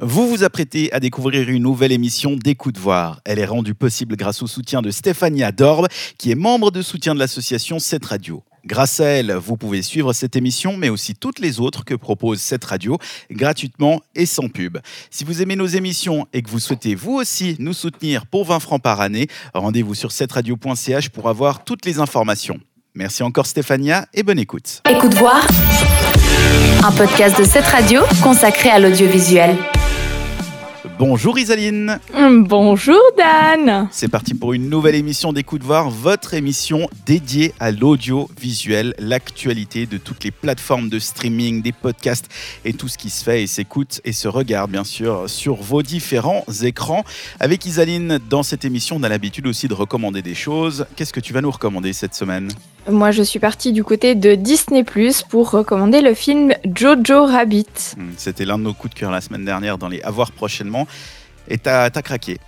Vous vous apprêtez à découvrir une nouvelle émission d'Écoute Voir. Elle est rendue possible grâce au soutien de Stéphania Dorbe, qui est membre de soutien de l'association Cette Radio. Grâce à elle, vous pouvez suivre cette émission, mais aussi toutes les autres que propose cette radio, gratuitement et sans pub. Si vous aimez nos émissions et que vous souhaitez vous aussi nous soutenir pour 20 francs par année, rendez-vous sur cetteradio.ch pour avoir toutes les informations. Merci encore Stéphania et bonne écoute. Écoute voir, un podcast de cette radio consacré à l'audiovisuel. Bonjour Isaline. Bonjour Dan. C'est parti pour une nouvelle émission d'Écoute Voir, votre émission dédiée à l'audiovisuel, l'actualité de toutes les plateformes de streaming, des podcasts et tout ce qui se fait et s'écoute et se regarde bien sûr sur vos différents écrans. Avec Isaline, dans cette émission, on a l'habitude aussi de recommander des choses. Qu'est-ce que tu vas nous recommander cette semaine? Moi, je suis partie du côté de Disney Plus pour recommander le film Jojo Rabbit. Hmm, C'était l'un de nos coups de cœur la semaine dernière dans les À voir prochainement. Et t'as as craqué.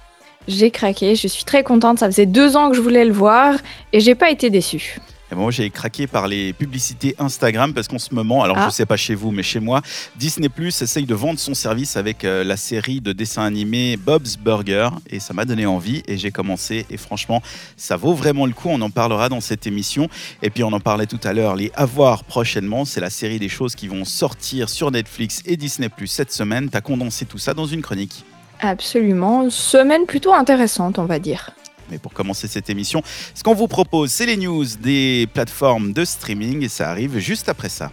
J'ai craqué, je suis très contente. Ça faisait deux ans que je voulais le voir et j'ai pas été déçue. Et moi, j'ai craqué par les publicités Instagram parce qu'en ce moment, alors Ah. je sais pas chez vous, mais chez moi, Disney Plus essaye de vendre son service avec euh, la série de dessins animés Bob's Burger et ça m'a donné envie et j'ai commencé et franchement, ça vaut vraiment le coup. On en parlera dans cette émission et puis on en parlait tout à l'heure. Les avoir prochainement, c'est la série des choses qui vont sortir sur Netflix et Disney Plus cette semaine. T'as condensé tout ça dans une chronique. Absolument. Semaine plutôt intéressante, on va dire. Mais pour commencer cette émission, ce qu'on vous propose, c'est les news des plateformes de streaming et ça arrive juste après ça.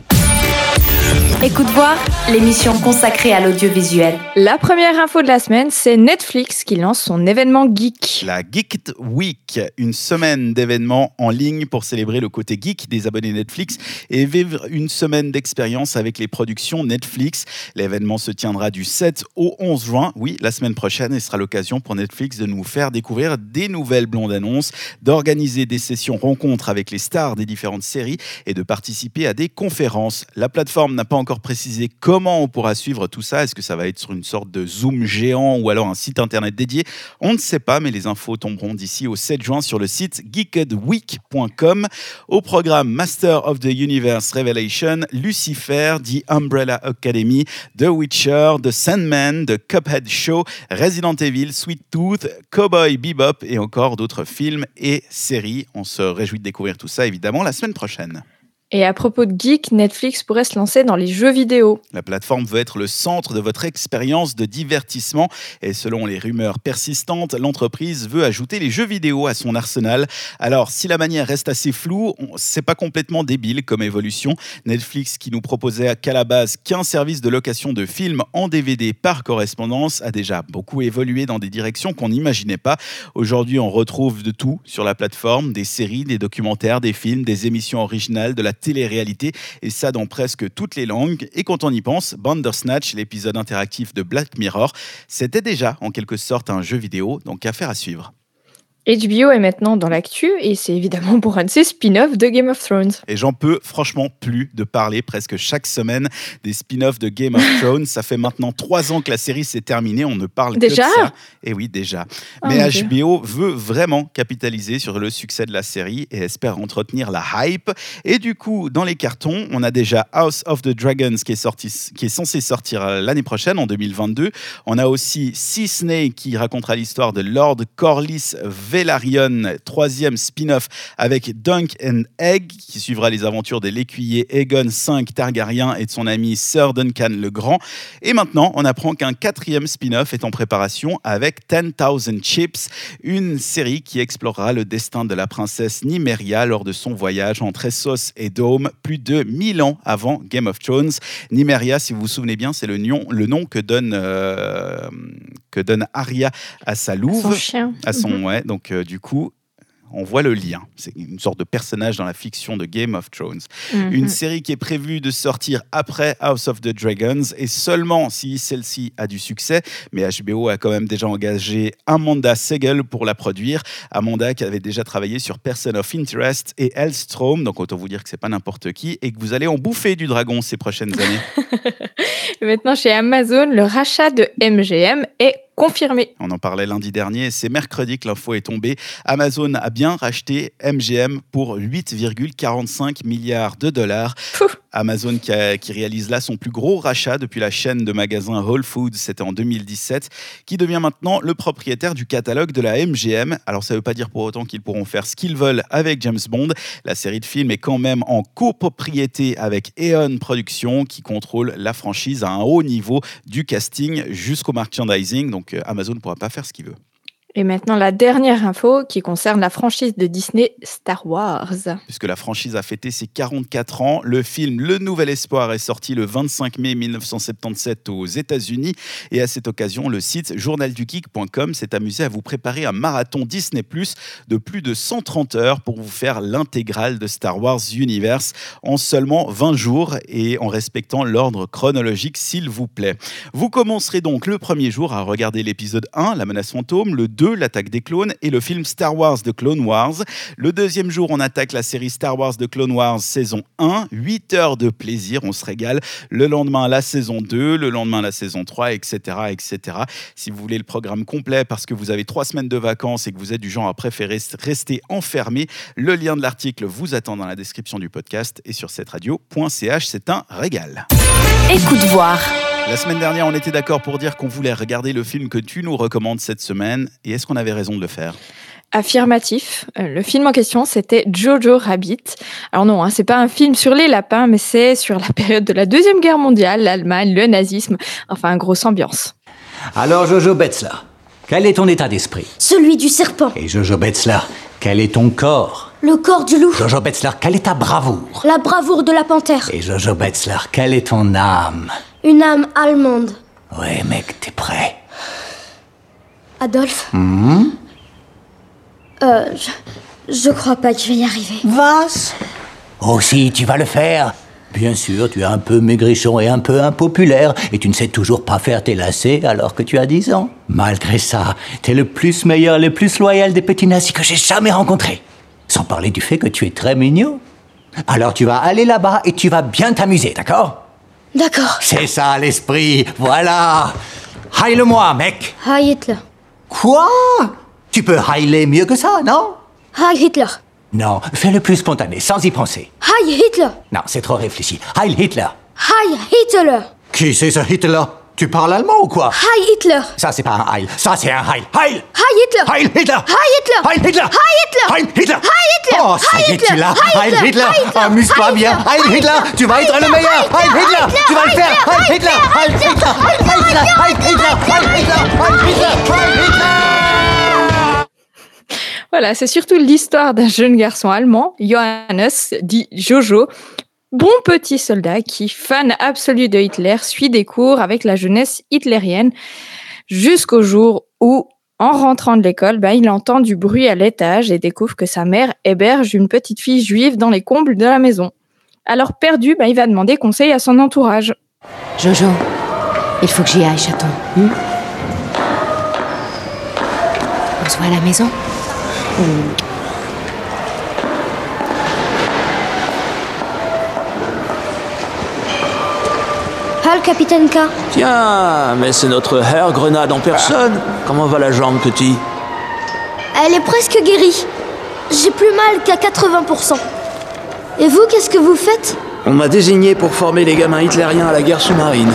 Écoute voir, l'émission consacrée à l'audiovisuel. La première info de la semaine, c'est Netflix qui lance son événement geek. La Geeked Week, une semaine d'événements en ligne pour célébrer le côté geek des abonnés Netflix et vivre une semaine d'expérience avec les productions Netflix. L'événement se tiendra du 7 au 11 juin, oui, la semaine prochaine, et sera l'occasion pour Netflix de nous faire découvrir des nouvelles blondes annonces, d'organiser des sessions rencontres avec les stars des différentes séries et de participer à des conférences. La plateforme n'a pas encore précisé comment on pourra suivre tout ça. Est-ce que ça va être sur une sorte de Zoom géant ou alors un site internet dédié? On ne sait pas, mais les infos tomberont d'ici au 7 juin sur le site geekedweek.com. Au programme Master of the Universe Revelation, Lucifer, The Umbrella Academy, The Witcher, The Sandman, The Cuphead Show, Resident Evil, Sweet Tooth, Cowboy Bebop et encore d'autres films et séries. On se réjouit de découvrir tout ça évidemment la semaine prochaine. Et à propos de geek, Netflix pourrait se lancer dans les jeux vidéo. La plateforme veut être le centre de votre expérience de divertissement et selon les rumeurs persistantes, l'entreprise veut ajouter les jeux vidéo à son arsenal. Alors, si la manière reste assez floue, c'est pas complètement débile comme évolution. Netflix, qui nous proposait qu'à la base qu'un service de location de films en DVD par correspondance, a déjà beaucoup évolué dans des directions qu'on n'imaginait pas. Aujourd'hui, on retrouve de tout sur la plateforme, des séries, des documentaires, des films, des émissions originales, de la télé-réalité, et ça dans presque toutes les langues. Et quand on y pense, Bandersnatch, l'épisode interactif de Black Mirror, c'était déjà en quelque sorte un jeu vidéo, donc affaire à suivre. HBO est maintenant dans l'actu et c'est évidemment pour un de ses spin-offs de Game of Thrones. Et j'en peux franchement plus de parler presque chaque semaine des spin-offs de Game of Thrones. Ça fait maintenant trois ans que la série s'est terminée, on ne parle que Déjà de ça. Et oui, déjà. Oh Mais Dieu. HBO veut vraiment capitaliser sur le succès de la série et espère entretenir la hype. Et du coup, dans les cartons, on a déjà House of the Dragons qui est, sorti, qui est censé sortir euh, l'année prochaine, en 2022. On a aussi Sea Snake qui racontera l'histoire de Lord Corlys Velaryon, troisième spin-off avec Dunk and Egg qui suivra les aventures de l'écuyer Aegon V Targaryen et de son ami Sir Duncan le Grand. Et maintenant, on apprend qu'un quatrième spin-off est en préparation avec 10,000 Chips, une série qui explorera le destin de la princesse Nymeria lors de son voyage entre Essos et Dome, plus de 1000 ans avant Game of Thrones. Nymeria, si vous vous souvenez bien, c'est le nom, le nom que donne, euh, que donne Arya à sa louve Son chien. à son Mhm. ouais donc euh, du coup on voit le lien. C'est une sorte de personnage dans la fiction de Game of Thrones. Mhm. Une série qui est prévue de sortir après House of the Dragons et seulement si celle-ci a du succès. Mais HBO a quand même déjà engagé Amanda Segel pour la produire. Amanda qui avait déjà travaillé sur Person of Interest et Hellstrom. Donc autant vous dire que c'est pas n'importe qui et que vous allez en bouffer du dragon ces prochaines années. Maintenant, chez Amazon, le rachat de MGM est confirmé. On en parlait lundi dernier, c'est mercredi que l'info est tombée. Amazon a bien racheté MGM pour 8,45 milliards de dollars. Amazon qui, qui, réalise là son plus gros rachat depuis la chaîne de magasins Whole Foods, c'était en 2017, qui devient maintenant le propriétaire du catalogue de la MGM. Alors ça ne veut pas dire pour autant qu'ils pourront faire ce qu'ils veulent avec James Bond. La série de films est quand même en copropriété avec Eon Productions qui contrôle la franchise à un haut niveau du casting jusqu'au merchandising. Donc euh, Amazon ne pourra pas faire ce qu'il veut. Et maintenant, la dernière info qui concerne la franchise de Disney Star Wars. Puisque la franchise a fêté ses 44 ans, le film Le Nouvel Espoir est sorti le 25 mai 1977 aux États-Unis. Et à cette occasion, le site journaldugeek.com s'est amusé à vous préparer un marathon Disney Plus de plus de 130 heures pour vous faire l'intégrale de Star Wars Universe en seulement 20 jours et en respectant l'ordre chronologique, s'il vous plaît. Vous commencerez donc le premier jour à regarder l'épisode 1, La menace fantôme, le 2, L'attaque des clones, et le film Star Wars de Clone Wars. Le deuxième jour, on attaque la série Star Wars de Clone Wars saison 1. 8 heures de plaisir, on se régale. Le lendemain, la saison 2, le lendemain, la saison 3, etc. etc. Si vous voulez le programme complet parce que vous avez trois semaines de vacances et que vous êtes du genre à préférer rester enfermé, le lien de l'article vous attend dans la description du podcast et sur cette radio.ch. C'est un régal. Écoute voir. La semaine dernière, on était d'accord pour dire qu'on voulait regarder le film que tu nous recommandes cette semaine. Et est-ce qu'on avait raison de le faire? Affirmatif. Euh, le film en question, c'était Jojo Rabbit. Alors non, hein, c'est pas un film sur les lapins, mais c'est sur la période de la Deuxième Guerre mondiale, l'Allemagne, le nazisme, enfin, grosse ambiance. Alors Jojo Betzler, quel est ton état d'esprit? Celui du serpent. Et Jojo Betzler, quel est ton corps? Le corps du loup. Jojo Betzler, quelle est ta bravoure La bravoure de la panthère. Et Jojo Betzler, quelle est ton âme Une âme allemande. Ouais, mec, t'es prêt Adolphe Hum Euh, je, je crois pas que je vais y arriver. Vas Oh si, tu vas le faire Bien sûr, tu es un peu maigrichon et un peu impopulaire, et tu ne sais toujours pas faire tes lacets alors que tu as 10 ans. Malgré ça, t'es le plus meilleur, le plus loyal des petits nazis que j'ai jamais rencontrés. Sans parler du fait que tu es très mignon. Alors tu vas aller là-bas et tu vas bien t'amuser, d'accord? D'accord. C'est ça l'esprit, voilà Haïle-moi, mec Hi Hitler. Quoi? Tu peux haïler mieux que ça, non? Hi Hitler. Non, fais le plus spontané, sans y penser. Hi Hitler. Non, c'est trop réfléchi. Heil Hitler Hi Hitler. Qui c'est ce Hitler? Tu parles allemand ou quoi Hi Hitler. Ça, c'est pas un Heil, ça, c'est un Heil. Heil Hi Hitler. Heil Hitler Hi Hitler. Heil Hitler Hi Hitler. Heil Hitler Hi Hitler. Oh, ça y est, tu l'as Heil Hitler Hitler. Amuse-toi bien Hitler. Heil Hitler Tu vas être le meilleur Heil Hitler Tu vas le faire Heil Hitler Heil Hitler Heil Hitler Heil Hitler Heil Hitler Heil Hitler Heil Hitler Voilà, c'est surtout l'histoire d'un jeune garçon allemand, Johannes, dit Jojo, bon petit soldat qui, fan absolu de Hitler, suit des cours avec la jeunesse hitlérienne jusqu'au jour où, en rentrant de l'école, ben, il entend du bruit à l'étage et découvre que sa mère héberge une petite fille juive dans les combles de la maison. Alors perdu, ben, il va demander conseil à son entourage. Jojo, il faut que j'y aille, chaton. hmm On se voit à la maison? Capitaine K. Tiens, mais c'est notre Herr Grenade en personne. Comment va la jambe, petit? Elle est presque guérie. J'ai plus mal qu'à 80%. Et vous, qu'est-ce que vous faites? On m'a désigné pour former les gamins hitlériens à la guerre sous-marine.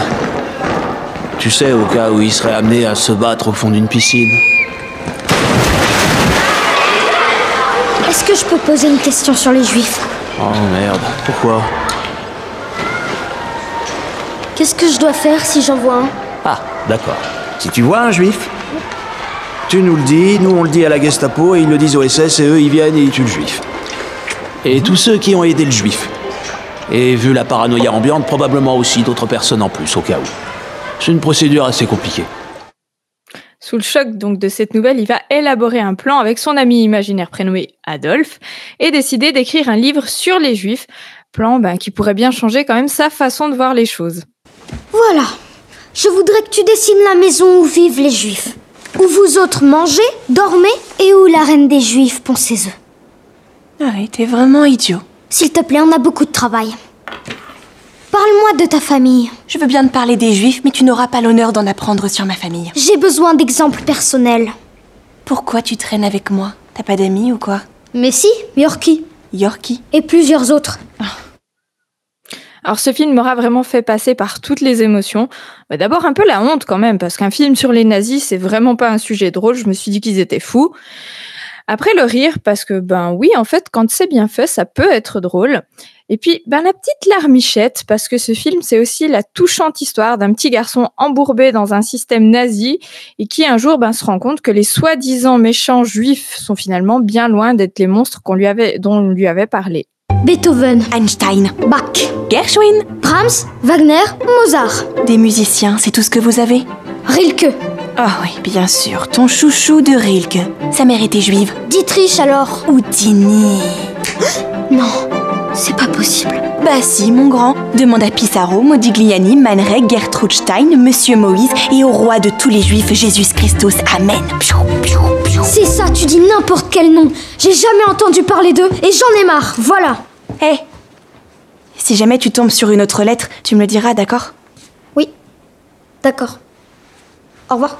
Tu sais, au cas où ils seraient amenés à se battre au fond d'une piscine. Est-ce que je peux poser une question sur les juifs? Oh merde, pourquoi? Qu'est-ce que je dois faire si j'en vois un Ah, d'accord. Si tu vois un juif, tu nous le dis, nous on le dit à la Gestapo et ils le disent au SS et eux ils viennent et ils tuent le juif. Et tous ceux qui ont aidé le juif. Et vu la paranoïa ambiante, probablement aussi d'autres personnes en plus, au cas où. C'est une procédure assez compliquée. Sous le choc donc de cette nouvelle, il va élaborer un plan avec son ami imaginaire prénommé Adolphe et décider d'écrire un livre sur les juifs, plan ben, qui pourrait bien changer quand même sa façon de voir les choses. Voilà. Je voudrais que tu dessines la maison où vivent les juifs. Où vous autres mangez, dormez et où la reine des juifs pond ses œufs. Ah, t'es vraiment idiot. S'il te plaît, on a beaucoup de travail. Parle-moi de ta famille. Je veux bien te parler des juifs, mais tu n'auras pas l'honneur d'en apprendre sur ma famille. J'ai besoin d'exemples personnels. Pourquoi tu traînes avec moi? T'as pas d'amis ou quoi? Mais si, Yorkie. Yorkie? Et plusieurs autres. Alors ce film m'aura vraiment fait passer par toutes les émotions. Bah, D'abord un peu la honte quand même, parce qu'un film sur les nazis, c'est vraiment pas un sujet drôle. Je me suis dit qu'ils étaient fous. Après le rire, parce que ben oui, en fait, quand c'est bien fait, ça peut être drôle. Et puis ben la petite larmichette, parce que ce film, c'est aussi la touchante histoire d'un petit garçon embourbé dans un système nazi et qui un jour ben, se rend compte que les soi-disant méchants juifs sont finalement bien loin d'être les monstres qu'on lui avait, dont on lui avait parlé. Beethoven, Einstein, Bach, Gershwin Brahms, Wagner, Mozart, Des musiciens, c'est tout ce que vous avez Rilke, Ah oui, bien sûr, ton chouchou de Rilke. Sa mère était juive. Dietrich alors. Houdini. Non, c'est pas possible. Bah si, mon grand. Demande à Pissarro, Modigliani, Man Ray, Gertrude Stein, Monsieur Moïse et au roi de tous les juifs, Jésus Christus. Amen. C'est ça, tu dis n'importe quel nom. J'ai jamais entendu parler d'eux et j'en ai marre. Voilà. Hé Si jamais tu tombes sur une autre lettre, tu me le diras, d'accord? Oui. D'accord. Au revoir.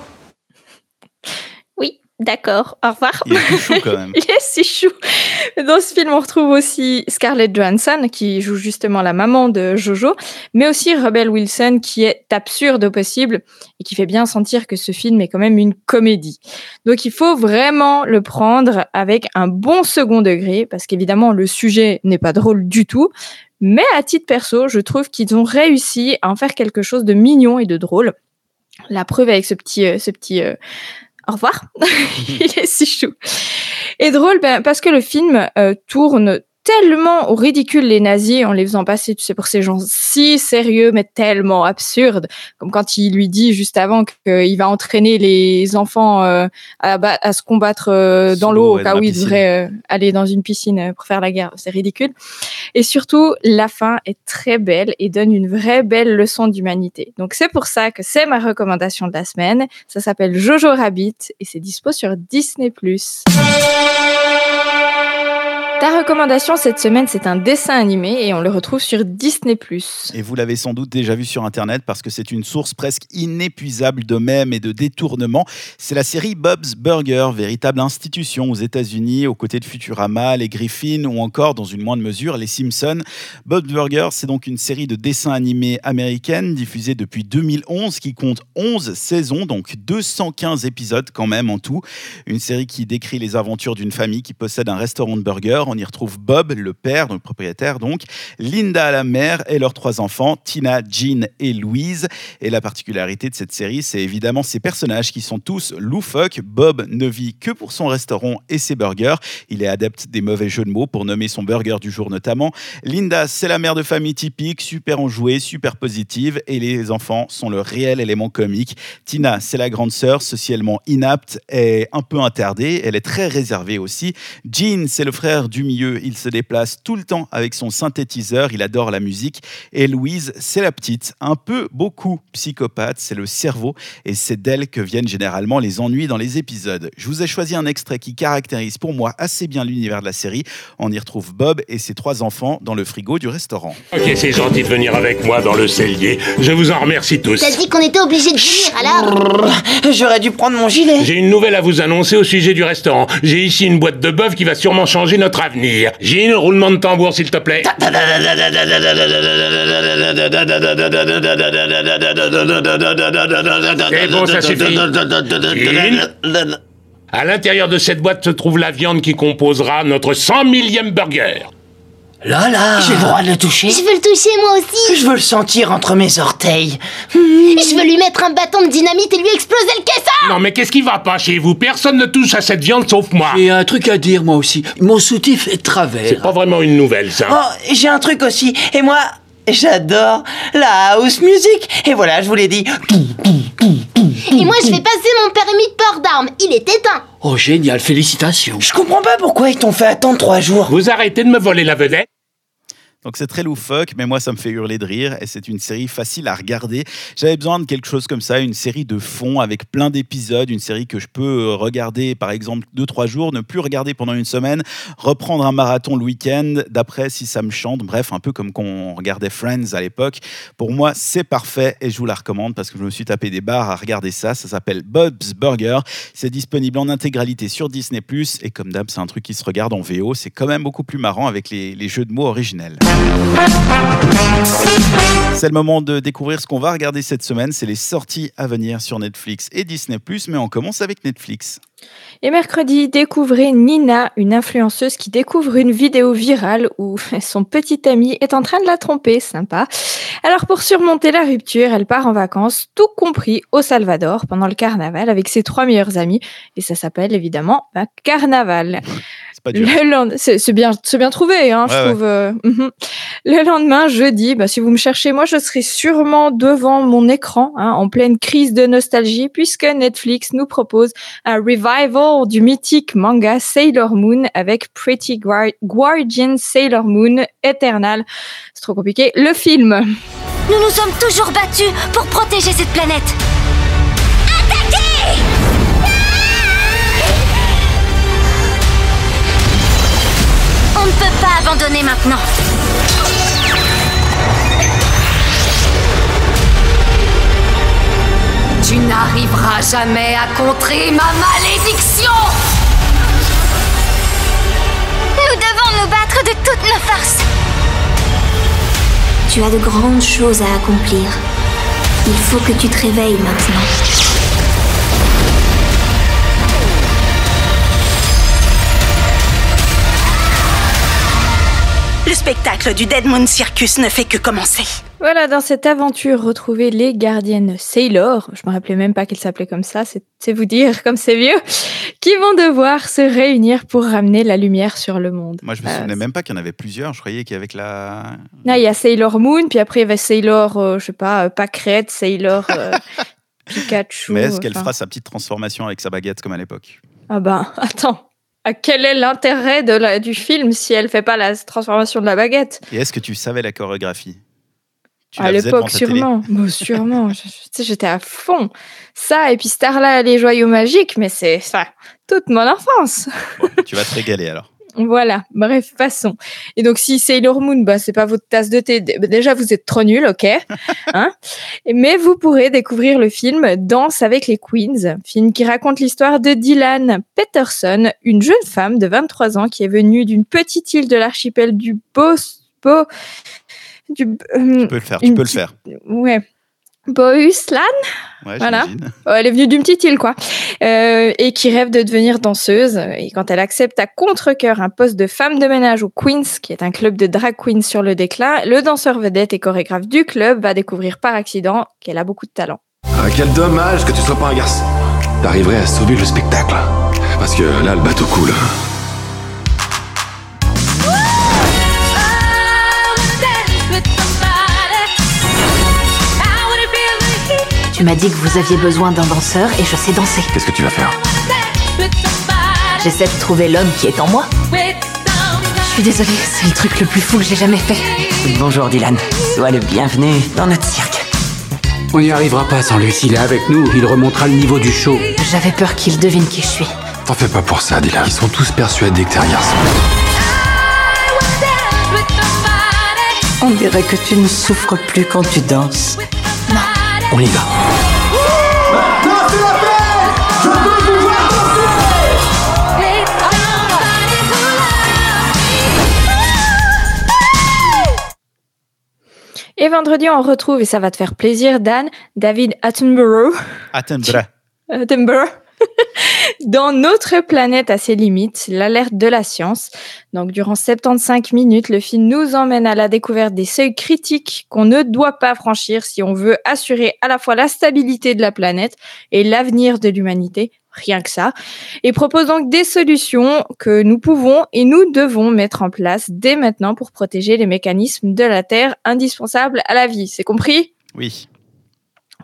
Oui, d'accord. Au revoir. Il est chou quand même. Il est si chou. Dans ce film, on retrouve aussi Scarlett Johansson, qui joue justement la maman de Jojo, mais aussi Rebel Wilson, qui est absurde au possible et qui fait bien sentir que ce film est quand même une comédie. Donc il faut vraiment le prendre avec un bon second degré, parce qu'évidemment, le sujet n'est pas drôle du tout. Mais à titre perso, je trouve qu'ils ont réussi à en faire quelque chose de mignon et de drôle. La preuve avec ce petit, euh, ce petit euh, au revoir. Il est si chou. Et drôle ben, parce que le film euh, tourne tellement au ridicule les nazis en les faisant passer, tu sais, pour ces gens si sérieux mais tellement absurdes. Comme quand il lui dit juste avant qu'il va entraîner les enfants euh, à, se combattre euh, dans l'eau au cas où ils devraient euh, aller dans une piscine pour faire la guerre. C'est ridicule. Et surtout, la fin est très belle et donne une vraie belle leçon d'humanité. Donc c'est pour ça que c'est ma recommandation de la semaine. Ça s'appelle Jojo Rabbit et c'est dispo sur Disney+. Ta recommandation cette semaine, c'est un dessin animé et on le retrouve sur Disney+. Et vous l'avez sans doute déjà vu sur Internet parce que c'est une source presque inépuisable de mèmes et de détournements. C'est la série Bob's Burger, véritable institution aux États-Unis, aux côtés de Futurama, les Griffins ou encore, dans une moindre mesure, les Simpsons. Bob's Burger, c'est donc une série de dessins animés américaine diffusée depuis 2011 qui compte 11 saisons, donc 215 épisodes quand même en tout. Une série qui décrit les aventures d'une famille qui possède un restaurant de burgers. On y retrouve Bob, le père, le propriétaire donc, Linda, la mère, et leurs trois enfants, Tina, Jean et Louise. Et la particularité de cette série, c'est évidemment ces personnages qui sont tous loufoques. Bob ne vit que pour son restaurant et ses burgers. Il est adepte des mauvais jeux de mots pour nommer son burger du jour notamment. Linda, c'est la mère de famille typique, super enjouée, super positive, et les enfants sont le réel élément comique. Tina, c'est la grande sœur, socialement inapte et un peu interdée. Elle est très réservée aussi. Jean, c'est le frère du milieu. Il se déplace tout le temps avec son synthétiseur. Il adore la musique. Et Louise, c'est la petite, un peu beaucoup psychopathe. C'est le cerveau. Et c'est d'elle que viennent généralement les ennuis dans les épisodes. Je vous ai choisi un extrait qui caractérise pour moi assez bien l'univers de la série. On y retrouve Bob et ses trois enfants dans le frigo du restaurant. Ok, c'est gentil de venir avec moi dans le cellier. Je vous en remercie tous. T'as dit qu'on était obligé de venir alors J'aurais dû prendre mon gilet. J'ai une nouvelle à vous annoncer au sujet du restaurant. J'ai ici une boîte de bœuf qui va sûrement changer notre avenir. Jean, roulement de tambour s'il te plaît. C'est bon, ça suffit. À l'intérieur de cette boîte se trouve la viande qui composera notre 100 millième burger. Là, là. J'ai le droit de le toucher. Je veux le toucher moi aussi Je veux le sentir entre mes orteils. Je veux lui mettre un bâton de dynamite et lui exploser le caisson Non mais qu'est-ce qui va pas chez vous? Personne ne touche à cette viande sauf moi. J'ai un truc à dire, moi aussi. Mon soutif est de C'est travers. pas vraiment une nouvelle ça. Oh, j'ai un truc aussi. Et moi, j'adore la house music. Et voilà, je vous l'ai dit. Et moi je vais passer mon permis de port d'armes, il est éteint Oh, génial, félicitations. Je comprends pas pourquoi ils t'ont fait attendre trois jours. Vous arrêtez de me voler la vedette Donc c'est très loufoque, mais moi ça me fait hurler de rire et c'est une série facile à regarder. J'avais besoin de quelque chose comme ça, une série de fond avec plein d'épisodes, une série que je peux euh, regarder par exemple deux trois jours, ne plus regarder pendant une semaine, reprendre un marathon le week-end, d'après si ça me chante, bref un peu comme quand on regardait Friends à l'époque. Pour moi c'est parfait et je vous la recommande parce que je me suis tapé des barres à regarder ça. Ça s'appelle Bob's Burger. C'est disponible en intégralité sur Disney ⁇ et comme d'hab c'est un truc qui se regarde en VO. C'est quand même beaucoup plus marrant avec les, les jeux de mots originels. C'est le moment de découvrir ce qu'on va regarder cette semaine. C'est les sorties à venir sur Netflix et Disney ⁇ mais on commence avec Netflix. Et mercredi, découvrez Nina, une influenceuse qui découvre une vidéo virale où son petit ami est en train de la tromper, sympa. Alors pour surmonter la rupture, elle part en vacances, tout compris au Salvador, pendant le carnaval, avec ses trois meilleurs amis, et ça s'appelle évidemment un carnaval. C'est bien, bien trouvé, hein, je trouve. Euh, mhm. Le lendemain, jeudi, bah, si vous me cherchez, moi, je serai sûrement devant mon écran, hein, en pleine crise de nostalgie, puisque Netflix nous propose un revival du mythique manga Sailor Moon avec Pretty Guardian Sailor Moon Eternal. C'est trop compliqué. Le film. Nous nous sommes toujours battus pour protéger cette planète. Attaquez On ne peut pas abandonner maintenant. Tu n'arriveras jamais à contrer ma malédiction Nous devons nous battre de toutes nos forces. Tu as de grandes choses à accomplir. Il faut que tu te réveilles maintenant. Le spectacle du Dead Moon Circus ne fait que commencer. Voilà, dans cette aventure, retrouvez les gardiennes Sailor, je me rappelais même pas qu'elles s'appelaient comme ça, c'est vous dire comme c'est vieux, qui vont devoir se réunir pour ramener la lumière sur le monde. Moi, je me souvenais même pas qu'il y en avait plusieurs, je croyais qu'il y avait la... Non, il y a Sailor Moon, puis après il y avait Sailor, euh, je sais pas, euh, Sailor euh, Pikachu. Mais est-ce qu'elle fera sa petite transformation avec sa baguette comme à l'époque? Ah ben, attends, quel est l'intérêt de la, du film si elle fait pas la transformation de la baguette? Et est-ce que tu savais la chorégraphie? À l'époque, sûrement. sûrement. J'étais à fond. Ça, et puis Starla, les joyaux magiques, mais c'est ça, toute mon enfance. tu vas te régaler alors. Voilà, bref, passons. Et donc, si Sailor Moon, bah, c'est pas votre tasse de thé, bah, déjà, vous êtes trop nul, ok hein Mais vous pourrez découvrir le film Danse avec les Queens, film qui raconte l'histoire de Dylan Peterson, une jeune femme de 23 ans qui est venue d'une petite île de l'archipel du. Du, euh, tu peux le faire, tu peux le faire. Ouais, Bohuslan, voilà. elle est venue d'une petite île, quoi, euh, et qui rêve de devenir danseuse. Et quand elle accepte à contre-cœur un poste de femme de ménage au Queens, qui est un club de drag queens sur le déclin, le danseur vedette et chorégraphe du club va découvrir par accident qu'elle a beaucoup de talent. Ah, quel dommage que tu sois pas un garçon. T'arriverais à sauver le spectacle. Parce que là, le bateau coule. Tu m'as dit que vous aviez besoin d'un danseur et je sais danser. Qu'est-ce que tu vas faire J'essaie de trouver l'homme qui est en moi. Je suis désolée, c'est le truc le plus fou que j'ai jamais fait. Bonjour Dylan, sois le bienvenu dans notre cirque. On n'y arrivera pas sans lui. S'il est avec nous, il remontera le niveau du show. J'avais peur qu'il devine qui je suis. T'en fais pas pour ça, Dylan. Ils sont tous persuadés que t'es un garçon. On dirait que tu ne souffres plus quand tu danses. Non. On y va. Vendredi, on retrouve, et ça va te faire plaisir, Dan, David Attenborough. Attenborough. Attenborough. Dans notre planète à ses limites, l'alerte de la science. Donc, durant 75 minutes, le film nous emmène à la découverte des seuils critiques qu'on ne doit pas franchir si on veut assurer à la fois la stabilité de la planète et l'avenir de l'humanité rien que ça, et propose donc des solutions que nous pouvons et nous devons mettre en place dès maintenant pour protéger les mécanismes de la Terre indispensables à la vie. C'est compris? Oui.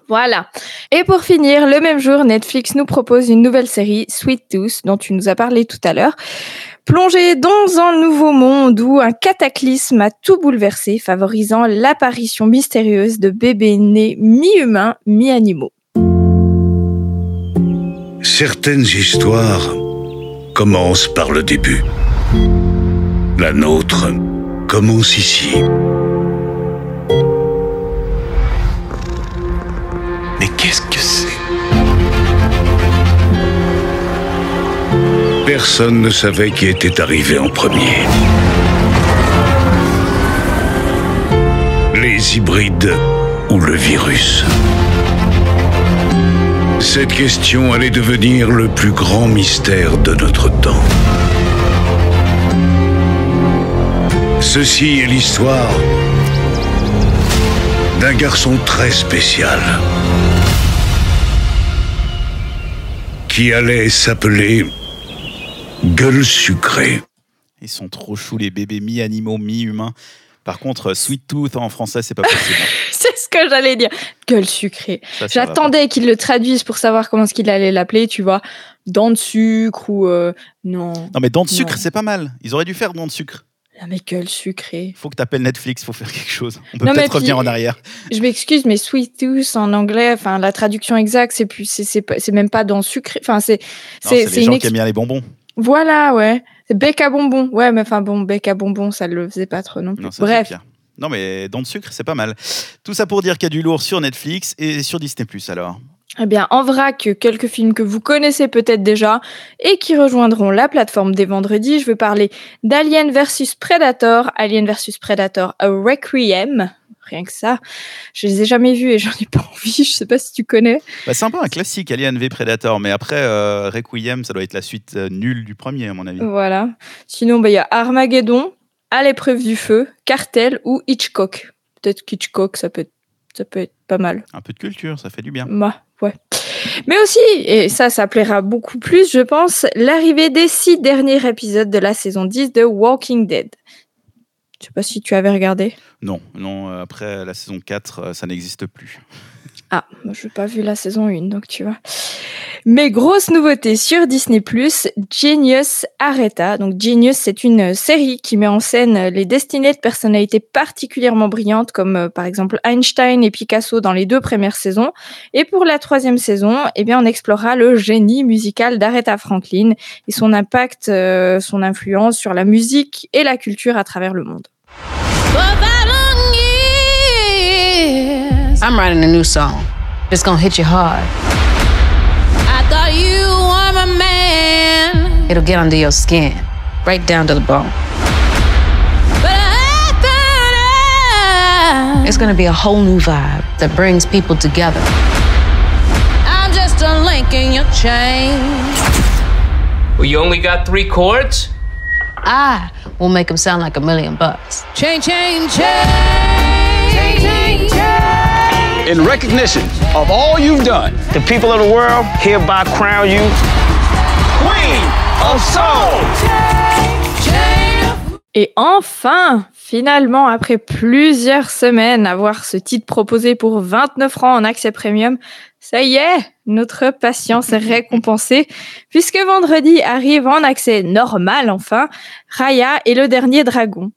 Voilà. Et pour finir, le même jour, Netflix nous propose une nouvelle série, Sweet Tooth, dont tu nous as parlé tout à l'heure. Plongé dans un nouveau monde où un cataclysme a tout bouleversé, favorisant l'apparition mystérieuse de bébés nés mi-humains, mi-animaux. Certaines histoires commencent par le début. La nôtre commence ici. Mais qu'est-ce que c'est? Personne ne savait qui était arrivé en premier. Les hybrides ou le virus Cette question allait devenir le plus grand mystère de notre temps. Ceci est l'histoire d'un garçon très spécial qui allait s'appeler Gueule sucrée. Ils sont trop choux, les bébés mi-animaux, mi-humains. Par contre, Sweet Tooth en français, c'est pas possible. Ce que j'allais dire. Gueule sucrée. J'attendais qu'ils le traduisent pour savoir comment est-ce qu'il allait l'appeler, tu vois. Dents de sucre ou... euh, non. Non, mais dents de sucre, c'est pas mal. Ils auraient dû faire dents de sucre. Ah, mais gueule sucrée. Faut que t'appelles Netflix, faut faire quelque chose. On peut peut-être revenir puis- en arrière. Je m'excuse, mais sweet tooth en anglais, enfin la traduction exacte, c'est plus, c'est, même pas dans sucré. Enfin c'est, C'est les gens ex- qui aiment bien les bonbons. Voilà, ouais. C'est bec à bonbons. Ouais, mais enfin bon, bec à bonbons, ça le faisait pas trop non plus. Non, Bref. pire. Non, mais dents de sucre, c'est pas mal. Tout ça pour dire qu'il y a du lourd sur Netflix et sur Disney+, alors. Eh bien, en vrac, quelques films que vous connaissez peut-être déjà et qui rejoindront la plateforme dès vendredi. Je veux parler d'Alien vs Predator, Alien vs Predator A Requiem. Rien que ça. Je les ai jamais vus et j'en ai pas envie. Je sais pas si tu connais. Bah, c'est un peu un classique, Alien v Predator, mais après, euh, Requiem, ça doit être la suite euh, nulle du premier, à mon avis. Voilà. Sinon, bah, il y a Armageddon, À l'épreuve du feu, Cartel ou Hitchcock. Peut-être qu'Hitchcock, ça peut, être, ça peut être pas mal. Un peu de culture, ça fait du bien. Bah, ouais. Mais aussi, et ça, ça plaira beaucoup plus, je pense, l'arrivée des six derniers épisodes de la saison 10 de Walking Dead. Je sais pas si tu avais regardé. Non, non, euh, après la saison 4, euh, ça n'existe plus. Ah, moi, je n'ai pas vu la saison 1, donc tu vois. Mais grosse nouveauté sur Disney+, Genius Arrêta. Donc Genius, c'est une série qui met en scène les destinées de personnalités particulièrement brillantes, comme euh, par exemple Einstein et Picasso dans les deux premières saisons. Et pour la troisième saison, eh bien, on explorera le génie musical d'Aretha Franklin et son impact, euh, son influence sur la musique et la culture à travers le monde. I'm writing a new song. It's gonna hit you hard. I thought you were my man. It'll get under your skin, right down to the bone. But I thought I, It's gonna be a whole new vibe that brings people together. I'm just a link in your chain. Well, you only got three chords? I will make them sound like a million bucks. Chain, chain, chain. Chain, chain, chain. In recognition of all you've done, the people of the world hereby crown you Queen of Soul. Et enfin, finalement, après plusieurs semaines à voir ce titre proposé pour 29 francs en accès premium, ça y est, notre patience est récompensée, puisque vendredi arrive en accès normal enfin, Raya et le dernier dragon.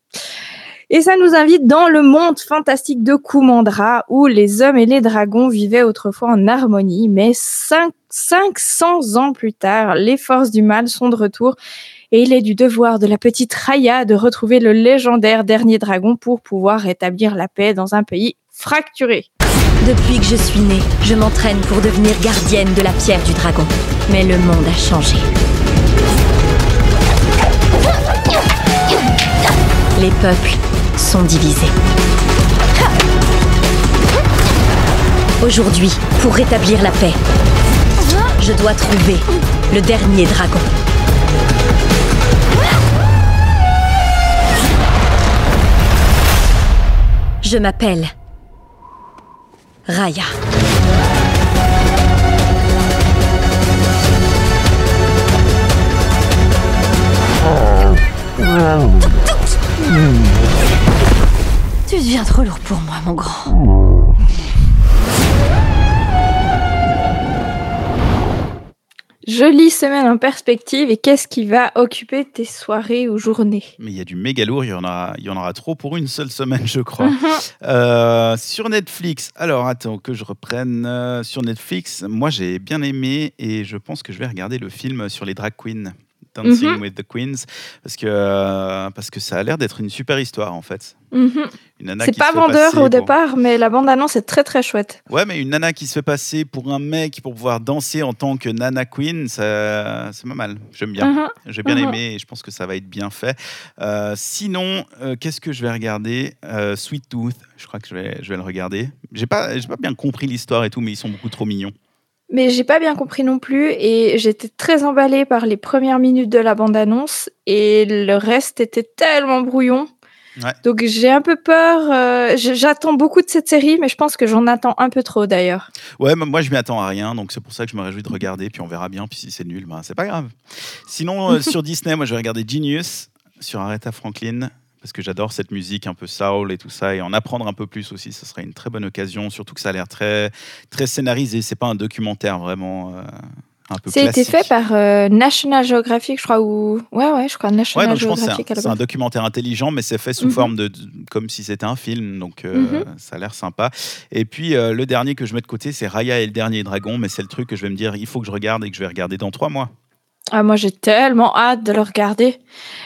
Et ça nous invite dans le monde fantastique de Kumandra, où les hommes et les dragons vivaient autrefois en harmonie, mais cinq- 500 ans plus tard, les forces du mal sont de retour et il est du devoir de la petite Raya de retrouver le légendaire dernier dragon pour pouvoir rétablir la paix dans un pays fracturé. Depuis que je suis née, je m'entraîne pour devenir gardienne de la pierre du dragon. Mais le monde a changé. Les peuples sont divisés. Aujourd'hui, pour rétablir la paix, je dois trouver le dernier dragon. Je m'appelle Raya. Tu deviens trop lourd pour moi, mon grand. Jolie semaine en perspective et qu'est-ce qui va occuper tes soirées ou journées? Mais il y a du méga lourd, il y en aura, il y en aura trop pour une seule semaine, je crois. Mhm. Euh, sur Netflix, alors attends que je reprenne. euh, sur Netflix, moi j'ai bien aimé et je pense que je vais regarder le film sur les drag queens. Dancing Mhm. with the Queens, parce que, euh, parce que ça a l'air d'être une super histoire en fait. Une nana C'est pas vendeur au pour- départ, mais la bande-annonce est très très chouette. Ouais, mais une nana qui se fait passer pour un mec pour pouvoir danser en tant que Nana Queen, ça, c'est pas mal. J'aime bien. Mhm. J'ai bien Mhm. aimé et je pense que ça va être bien fait. Euh, sinon, euh, qu'est-ce que je vais regarder? Sweet Tooth, je crois que je vais, je vais le regarder. J'ai pas, j'ai pas bien compris l'histoire et tout, mais ils sont beaucoup trop mignons. Mais j'ai pas bien compris non plus et j'étais très emballée par les premières minutes de la bande-annonce et le reste était tellement brouillon. Ouais. Donc j'ai un peu peur. euh, J'attends beaucoup de cette série, mais je pense que j'en attends un peu trop d'ailleurs. Ouais, moi je m'y attends à rien, donc c'est pour ça que je me réjouis de regarder, puis on verra bien, puis si c'est nul, ben, c'est pas grave. Sinon, euh, sur Disney, moi je vais regarder Genius sur Aretha Franklin, parce que j'adore cette musique un peu soul et tout ça, et en apprendre un peu plus aussi, ce serait une très bonne occasion, surtout que ça a l'air très, très scénarisé, c'est pas un documentaire vraiment euh, un peu C'est été classique. fait par euh, National Geographic, je crois, ou ouais ouais, je crois Ouais, National donc je pense que c'est un- Geographic c'est un, documentaire intelligent, mais c'est fait sous Mhm. forme de, de- comme si c'était un film, donc euh, Mhm. ça a l'air sympa. Et puis euh, le dernier que je mets de côté, c'est Raya et le dernier dragon, mais c'est le truc que je vais me dire, il faut que je regarde et que je vais regarder dans trois mois. Ah, moi, j'ai tellement hâte de le regarder.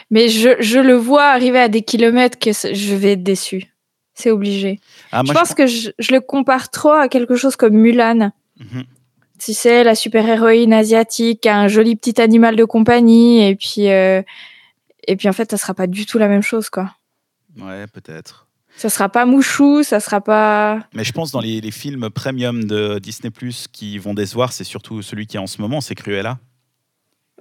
Mais je, je le vois arriver à des kilomètres que je vais être déçue. C'est obligé. Ah, moi, je pense que je, je le compare trop à quelque chose comme Mulan. Mhm. Tu sais, la super-héroïne asiatique, un joli petit animal de compagnie, et puis, euh, et puis en fait, ça sera pas du tout la même chose, quoi. Ouais, peut-être. Ça sera pas mouchou, ça sera pas. Mais je pense dans les, les films premium de Disney Plus qui vont décevoir, c'est surtout celui qui est en ce moment, c'est Cruella.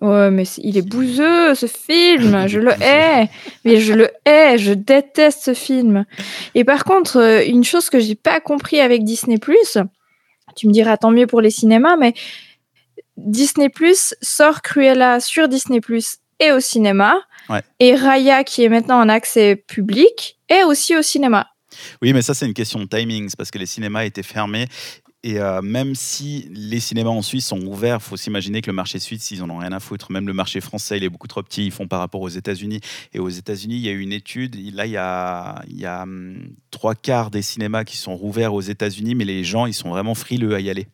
Ouais, mais il est bouseux, ce film. Je le hais. Mais je le hais. Je déteste ce film. Et par contre, euh, une chose que j'ai pas compris avec Disney+, tu me diras tant mieux pour les cinémas, mais Disney+, sort Cruella sur Disney+, et au cinéma. Ouais. Et Raya, qui est maintenant en accès public, est aussi au cinéma. Oui, mais ça, c'est une question de timing, parce que les cinémas étaient fermés. Et euh, même si les cinémas en Suisse sont ouverts, il faut s'imaginer que le marché suisse, ils en ont rien à foutre. Même le marché français, il est beaucoup trop petit. Ils font par rapport aux États-Unis. Et aux États-Unis, il y a eu une étude. Là, il y a, il y a hum, trois quarts des cinémas qui sont rouverts aux États-Unis, mais les gens, ils sont vraiment frileux à y aller.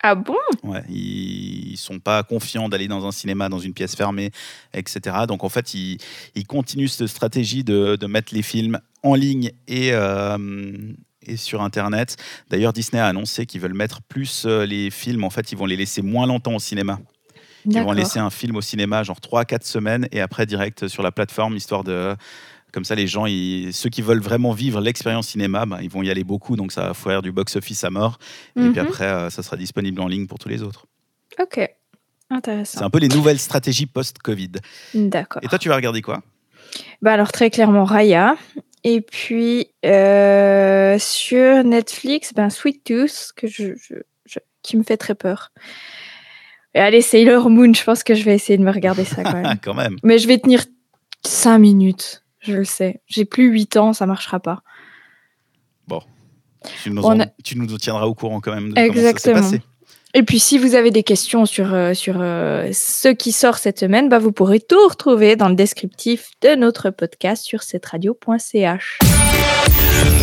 Ah bon? Ouais, ils ils sont pas confiants d'aller dans un cinéma, dans une pièce fermée, etc. Donc en fait, ils, ils continuent cette stratégie de, de mettre les films en ligne et, euh, et sur Internet. D'ailleurs, Disney a annoncé qu'ils veulent mettre plus euh, les films. En fait, ils vont les laisser moins longtemps au cinéma. Ils vont laisser un film au cinéma, genre 3-4 semaines, et après direct sur la plateforme, histoire de... Comme ça, les gens, ils- ceux qui veulent vraiment vivre l'expérience cinéma, ben, ils vont y aller beaucoup, donc ça va faire du box-office à mort. Et puis Mhm. après, euh, ça sera disponible en ligne pour tous les autres. Ok. C'est Intéressant. un peu les nouvelles stratégies post-Covid. D'accord. Et toi, tu vas regarder quoi? Bah alors très clairement Raya. Et puis euh, sur Netflix, ben Sweet Tooth que je, je- je- qui me fait très peur. Et allez Sailor Moon, je pense que je vais essayer de me regarder ça quand même. Quand même. Mais je vais tenir 5 minutes, je le sais. J'ai plus 8 ans, ça marchera pas. Bon. Tu nous, On en- a- tu nous tiendras au courant quand même de comment ça s'est Exactement. passé. Et puis si vous avez des questions sur, euh, euh, ce qui sort cette semaine, bah, vous pourrez tout retrouver dans le descriptif de notre podcast sur cetteradio.ch.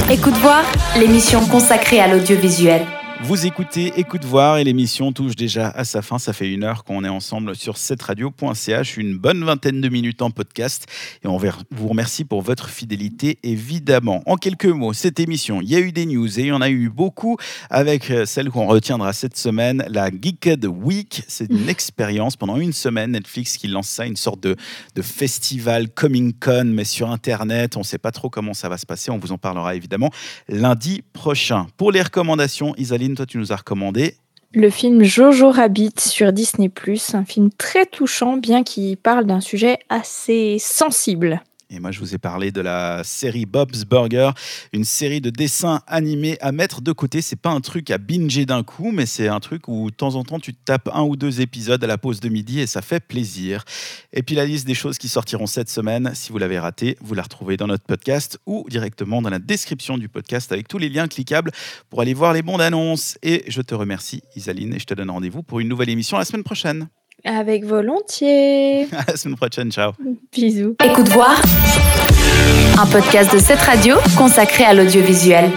Écoute voir, l'émission consacrée à l'audiovisuel. Vous écoutez Écoute Voir et l'émission touche déjà à sa fin. Ça fait une heure qu'on est ensemble sur radio.ch, une bonne vingtaine de minutes en podcast. Et on vous remercie pour votre fidélité, évidemment. En quelques mots, cette émission, il y a eu des news et il y en a eu beaucoup avec euh, celle qu'on retiendra cette semaine, la Geeked Week. C'est une expérience pendant une semaine, Netflix qui lance ça, une sorte de, de festival Coming Con, mais sur Internet. On ne sait pas trop comment ça va se passer. On vous en parlera évidemment lundi prochain. Pour les recommandations, Isaline, toi, tu nous as recommandé Le film Jojo Rabbit sur Disney+, un film très touchant, bien qu'il parle d'un sujet assez sensible. Et moi, je vous ai parlé de la série Bob's Burger, une série de dessins animés à mettre de côté. C'est pas un truc à binger d'un coup, mais c'est un truc où de temps en temps tu tapes un ou deux épisodes à la pause de midi et ça fait plaisir. Et puis la liste des choses qui sortiront cette semaine, si vous l'avez raté, vous la retrouvez dans notre podcast ou directement dans la description du podcast avec tous les liens cliquables pour aller voir les bandes annonces. Et je te remercie, Isaline, et je te donne rendez-vous pour une nouvelle émission la semaine prochaine. Avec volontiers. À la semaine prochaine, ciao. Bisous. Écoute voir, un podcast de cette radio consacré à l'audiovisuel.